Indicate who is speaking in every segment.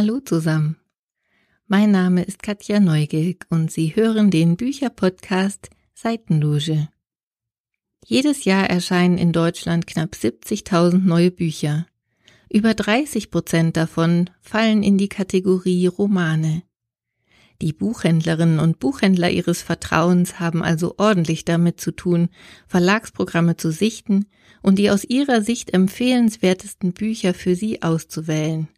Speaker 1: Hallo zusammen. Mein Name ist Katja Neugilg und Sie hören den Bücherpodcast Seitenloge. Jedes Jahr erscheinen in Deutschland knapp 70.000 neue Bücher. Über 30 Prozent davon fallen in die Kategorie Romane. Die Buchhändlerinnen und Buchhändler ihres Vertrauens haben also ordentlich damit zu tun, Verlagsprogramme zu sichten und die aus ihrer Sicht empfehlenswertesten Bücher für sie auszuwählen.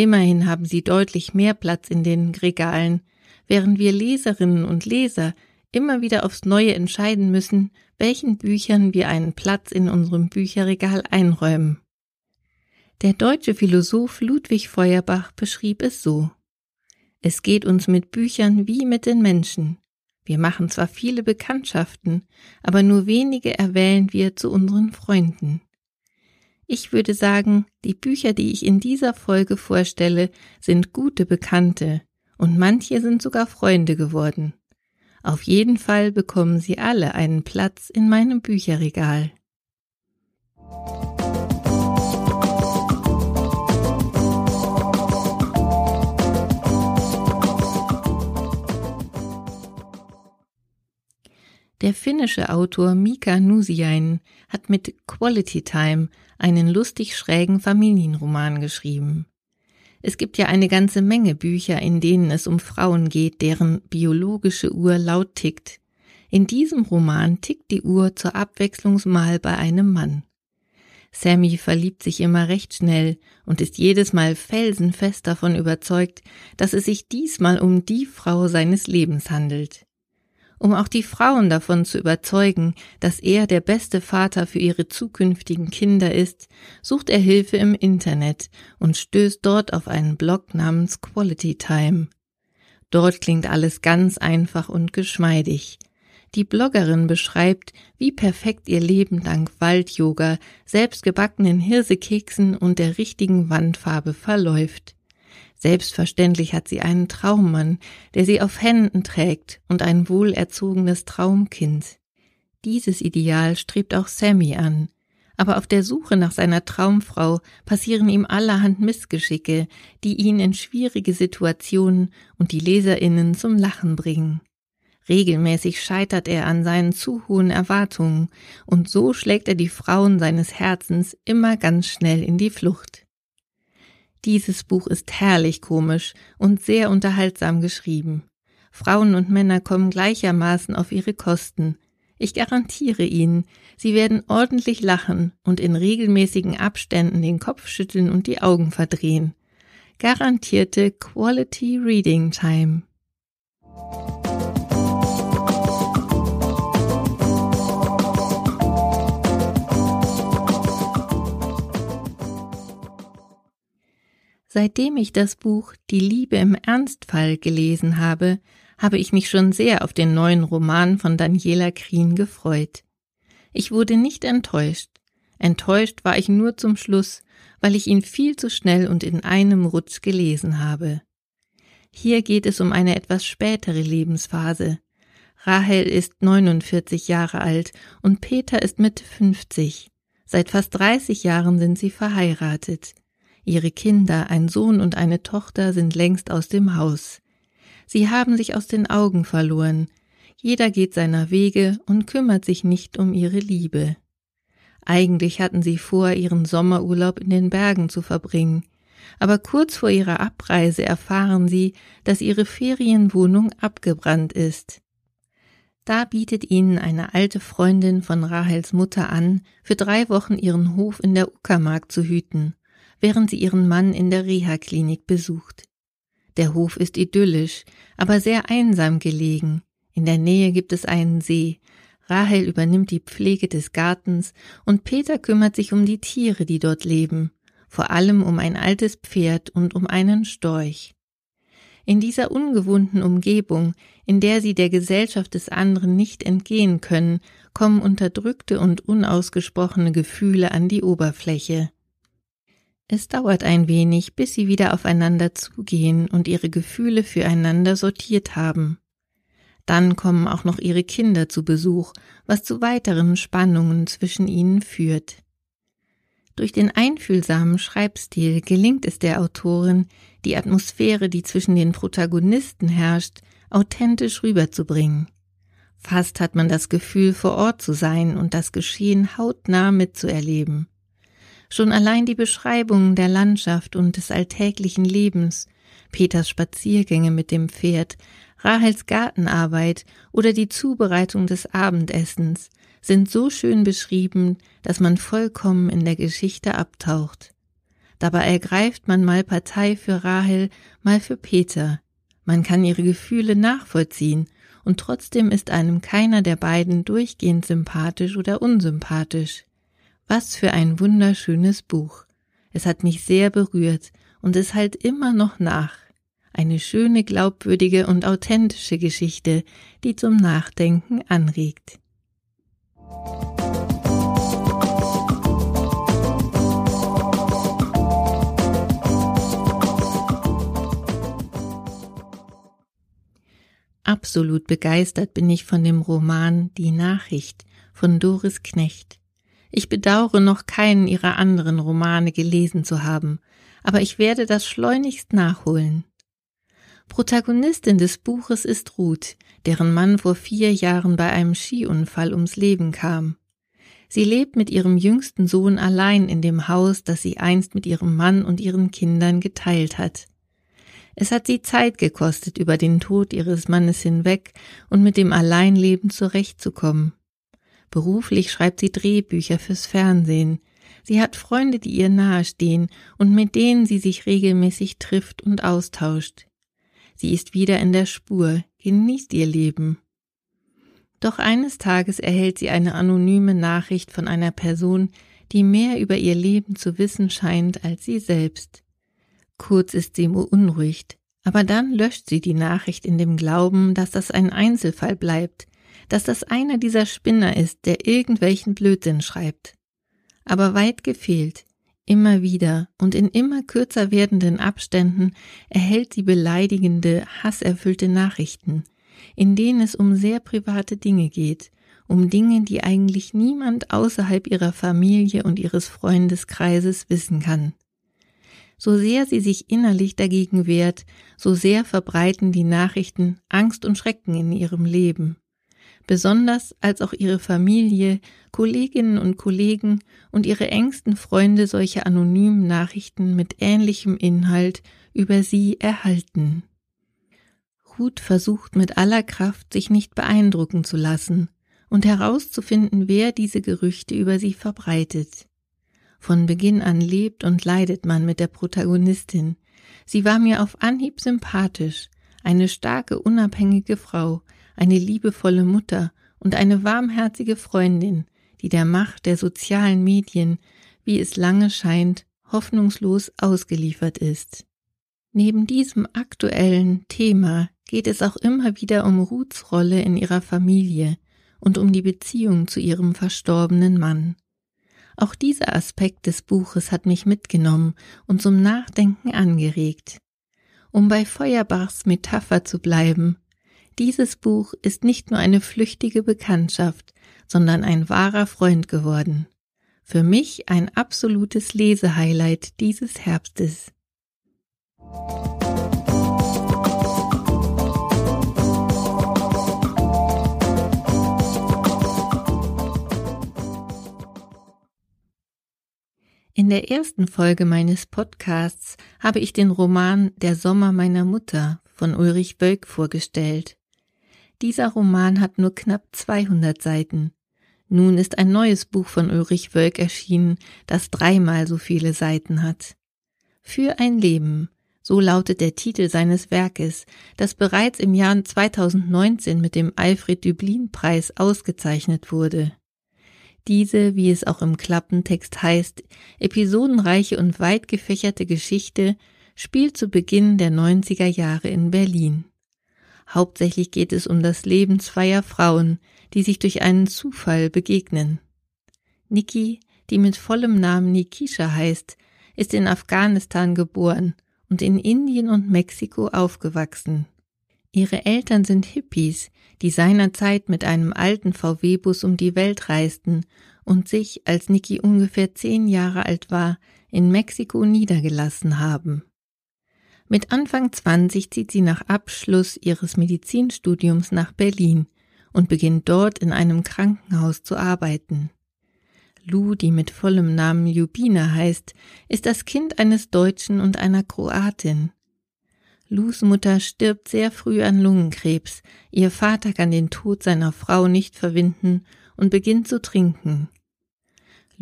Speaker 1: Immerhin haben sie deutlich mehr Platz in den Regalen, während wir Leserinnen und Leser immer wieder aufs Neue entscheiden müssen, welchen Büchern wir einen Platz in unserem Bücherregal einräumen. Der deutsche Philosoph Ludwig Feuerbach beschrieb es so. Es geht uns mit Büchern wie mit den Menschen. Wir machen zwar viele Bekanntschaften, aber nur wenige erwählen wir zu unseren Freunden. Ich würde sagen, die Bücher, die ich in dieser Folge vorstelle, sind gute Bekannte, und manche sind sogar Freunde geworden. Auf jeden Fall bekommen sie alle einen Platz in meinem Bücherregal. Der finnische Autor Mika Nusiainen hat mit Quality Time einen lustig schrägen Familienroman geschrieben. Es gibt ja eine ganze Menge Bücher, in denen es um Frauen geht, deren biologische Uhr laut tickt. In diesem Roman tickt die Uhr zur Abwechslung mal bei einem Mann. Sammy verliebt sich immer recht schnell und ist jedes Mal felsenfest davon überzeugt, dass es sich diesmal um die Frau seines Lebens handelt. Um auch die Frauen davon zu überzeugen, dass er der beste Vater für ihre zukünftigen Kinder ist, sucht er Hilfe im Internet und stößt dort auf einen Blog namens Quality Time. Dort klingt alles ganz einfach und geschmeidig. Die Bloggerin beschreibt, wie perfekt ihr Leben dank Wald-Yoga, selbstgebackenen Hirsekeksen und der richtigen Wandfarbe verläuft. Selbstverständlich hat sie einen Traummann, der sie auf Händen trägt und ein wohlerzogenes Traumkind. Dieses Ideal strebt auch Sammy an. Aber auf der Suche nach seiner Traumfrau passieren ihm allerhand Missgeschicke, die ihn in schwierige Situationen und die Leserinnen zum Lachen bringen. Regelmäßig scheitert er an seinen zu hohen Erwartungen, und so schlägt er die Frauen seines Herzens immer ganz schnell in die Flucht. Dieses Buch ist herrlich komisch und sehr unterhaltsam geschrieben. Frauen und Männer kommen gleichermaßen auf ihre Kosten. Ich garantiere Ihnen, Sie werden ordentlich lachen und in regelmäßigen Abständen den Kopf schütteln und die Augen verdrehen. Garantierte Quality Reading Time. Seitdem ich das Buch Die Liebe im Ernstfall gelesen habe, habe ich mich schon sehr auf den neuen Roman von Daniela Krien gefreut. Ich wurde nicht enttäuscht. Enttäuscht war ich nur zum Schluss, weil ich ihn viel zu schnell und in einem Rutsch gelesen habe. Hier geht es um eine etwas spätere Lebensphase. Rahel ist 49 Jahre alt und Peter ist Mitte 50. Seit fast 30 Jahren sind sie verheiratet. Ihre Kinder, ein Sohn und eine Tochter, sind längst aus dem Haus. Sie haben sich aus den Augen verloren. Jeder geht seiner Wege und kümmert sich nicht um ihre Liebe. Eigentlich hatten sie vor, ihren Sommerurlaub in den Bergen zu verbringen, aber kurz vor ihrer Abreise erfahren sie, dass ihre Ferienwohnung abgebrannt ist. Da bietet ihnen eine alte Freundin von Rahels Mutter an, für drei Wochen ihren Hof in der Uckermark zu hüten während sie ihren Mann in der Reha-Klinik besucht. Der Hof ist idyllisch, aber sehr einsam gelegen. In der Nähe gibt es einen See. Rahel übernimmt die Pflege des Gartens und Peter kümmert sich um die Tiere, die dort leben, vor allem um ein altes Pferd und um einen Storch. In dieser ungewohnten Umgebung, in der sie der Gesellschaft des anderen nicht entgehen können, kommen unterdrückte und unausgesprochene Gefühle an die Oberfläche. Es dauert ein wenig, bis sie wieder aufeinander zugehen und ihre Gefühle füreinander sortiert haben. Dann kommen auch noch ihre Kinder zu Besuch, was zu weiteren Spannungen zwischen ihnen führt. Durch den einfühlsamen Schreibstil gelingt es der Autorin, die Atmosphäre, die zwischen den Protagonisten herrscht, authentisch rüberzubringen. Fast hat man das Gefühl, vor Ort zu sein und das Geschehen hautnah mitzuerleben. Schon allein die Beschreibungen der Landschaft und des alltäglichen Lebens, Peters Spaziergänge mit dem Pferd, Rahels Gartenarbeit oder die Zubereitung des Abendessens sind so schön beschrieben, dass man vollkommen in der Geschichte abtaucht. Dabei ergreift man mal Partei für Rahel, mal für Peter. Man kann ihre Gefühle nachvollziehen, und trotzdem ist einem keiner der beiden durchgehend sympathisch oder unsympathisch. Was für ein wunderschönes Buch. Es hat mich sehr berührt und es halt immer noch nach. Eine schöne, glaubwürdige und authentische Geschichte, die zum Nachdenken anregt. Absolut begeistert bin ich von dem Roman Die Nachricht von Doris Knecht. Ich bedauere noch keinen ihrer anderen Romane gelesen zu haben, aber ich werde das schleunigst nachholen. Protagonistin des Buches ist Ruth, deren Mann vor vier Jahren bei einem Skiunfall ums Leben kam. Sie lebt mit ihrem jüngsten Sohn allein in dem Haus, das sie einst mit ihrem Mann und ihren Kindern geteilt hat. Es hat sie Zeit gekostet, über den Tod ihres Mannes hinweg und mit dem Alleinleben zurechtzukommen. Beruflich schreibt sie Drehbücher fürs Fernsehen. Sie hat Freunde, die ihr nahestehen und mit denen sie sich regelmäßig trifft und austauscht. Sie ist wieder in der Spur, genießt ihr Leben. Doch eines Tages erhält sie eine anonyme Nachricht von einer Person, die mehr über ihr Leben zu wissen scheint als sie selbst. Kurz ist sie beunruhigt, aber dann löscht sie die Nachricht in dem Glauben, dass das ein Einzelfall bleibt, dass das einer dieser Spinner ist, der irgendwelchen Blödsinn schreibt. Aber weit gefehlt. Immer wieder und in immer kürzer werdenden Abständen erhält sie beleidigende, hasserfüllte Nachrichten, in denen es um sehr private Dinge geht, um Dinge, die eigentlich niemand außerhalb ihrer Familie und ihres Freundeskreises wissen kann. So sehr sie sich innerlich dagegen wehrt, so sehr verbreiten die Nachrichten Angst und Schrecken in ihrem Leben besonders als auch ihre Familie, Kolleginnen und Kollegen und ihre engsten Freunde solche anonymen Nachrichten mit ähnlichem Inhalt über sie erhalten. Ruth versucht mit aller Kraft, sich nicht beeindrucken zu lassen und herauszufinden, wer diese Gerüchte über sie verbreitet. Von Beginn an lebt und leidet man mit der Protagonistin. Sie war mir auf Anhieb sympathisch, eine starke, unabhängige Frau, eine liebevolle Mutter und eine warmherzige Freundin, die der Macht der sozialen Medien, wie es lange scheint, hoffnungslos ausgeliefert ist. Neben diesem aktuellen Thema geht es auch immer wieder um Ruths Rolle in ihrer Familie und um die Beziehung zu ihrem verstorbenen Mann. Auch dieser Aspekt des Buches hat mich mitgenommen und zum Nachdenken angeregt. Um bei Feuerbachs Metapher zu bleiben, dieses Buch ist nicht nur eine flüchtige Bekanntschaft, sondern ein wahrer Freund geworden. Für mich ein absolutes Lesehighlight dieses Herbstes. In der ersten Folge meines Podcasts habe ich den Roman Der Sommer meiner Mutter von Ulrich Bölk vorgestellt. Dieser Roman hat nur knapp 200 Seiten. Nun ist ein neues Buch von Ulrich Wölk erschienen, das dreimal so viele Seiten hat. Für ein Leben, so lautet der Titel seines Werkes, das bereits im Jahr 2019 mit dem Alfred Düblin Preis ausgezeichnet wurde. Diese, wie es auch im Klappentext heißt, episodenreiche und weit gefächerte Geschichte spielt zu Beginn der 90er Jahre in Berlin. Hauptsächlich geht es um das Leben zweier Frauen, die sich durch einen Zufall begegnen. Niki, die mit vollem Namen Nikisha heißt, ist in Afghanistan geboren und in Indien und Mexiko aufgewachsen. Ihre Eltern sind Hippies, die seinerzeit mit einem alten VW-Bus um die Welt reisten und sich, als Niki ungefähr zehn Jahre alt war, in Mexiko niedergelassen haben. Mit Anfang 20 zieht sie nach Abschluss ihres Medizinstudiums nach Berlin und beginnt dort in einem Krankenhaus zu arbeiten. Lou, die mit vollem Namen Ljubina heißt, ist das Kind eines Deutschen und einer Kroatin. Lus Mutter stirbt sehr früh an Lungenkrebs, ihr Vater kann den Tod seiner Frau nicht verwinden und beginnt zu trinken.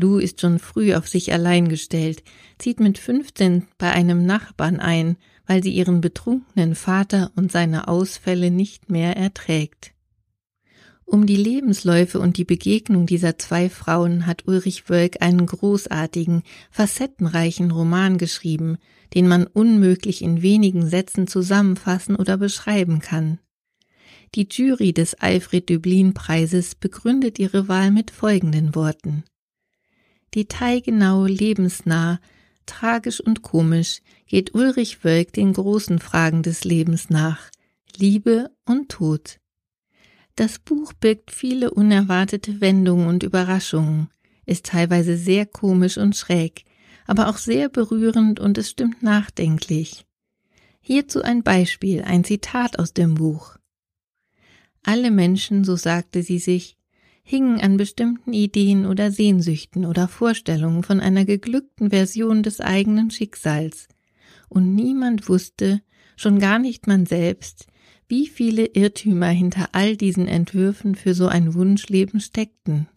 Speaker 1: Lou ist schon früh auf sich allein gestellt, zieht mit 15 bei einem Nachbarn ein, weil sie ihren betrunkenen Vater und seine Ausfälle nicht mehr erträgt. Um die Lebensläufe und die Begegnung dieser zwei Frauen hat Ulrich Wölk einen großartigen, facettenreichen Roman geschrieben, den man unmöglich in wenigen Sätzen zusammenfassen oder beschreiben kann. Die Jury des Alfred Döblin Preises begründet ihre Wahl mit folgenden Worten. Detailgenau, lebensnah, tragisch und komisch geht Ulrich Wölk den großen Fragen des Lebens nach, Liebe und Tod. Das Buch birgt viele unerwartete Wendungen und Überraschungen, ist teilweise sehr komisch und schräg, aber auch sehr berührend und es stimmt nachdenklich. Hierzu ein Beispiel, ein Zitat aus dem Buch. Alle Menschen, so sagte sie sich, hingen an bestimmten Ideen oder Sehnsüchten oder Vorstellungen von einer geglückten Version des eigenen Schicksals, und niemand wusste, schon gar nicht man selbst, wie viele Irrtümer hinter all diesen Entwürfen für so ein Wunschleben steckten.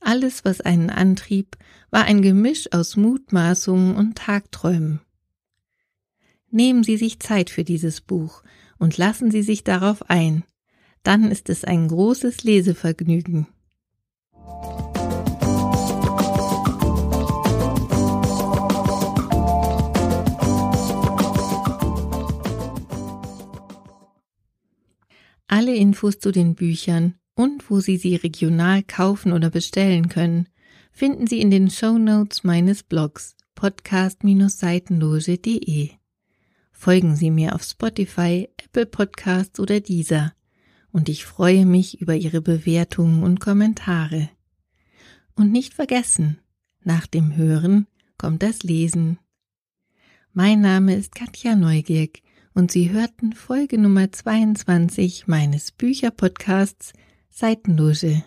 Speaker 1: Alles, was einen antrieb, war ein Gemisch aus Mutmaßungen und Tagträumen. Nehmen Sie sich Zeit für dieses Buch und lassen Sie sich darauf ein, dann ist es ein großes Lesevergnügen. Alle Infos zu den Büchern und wo Sie sie regional kaufen oder bestellen können, finden Sie in den Show Notes meines Blogs podcast-seitenloge.de. Folgen Sie mir auf Spotify, Apple Podcasts oder dieser und ich freue mich über Ihre Bewertungen und Kommentare. Und nicht vergessen, nach dem Hören kommt das Lesen. Mein Name ist Katja Neugierk und Sie hörten Folge Nummer 22 meines Bücherpodcasts Seitenloge.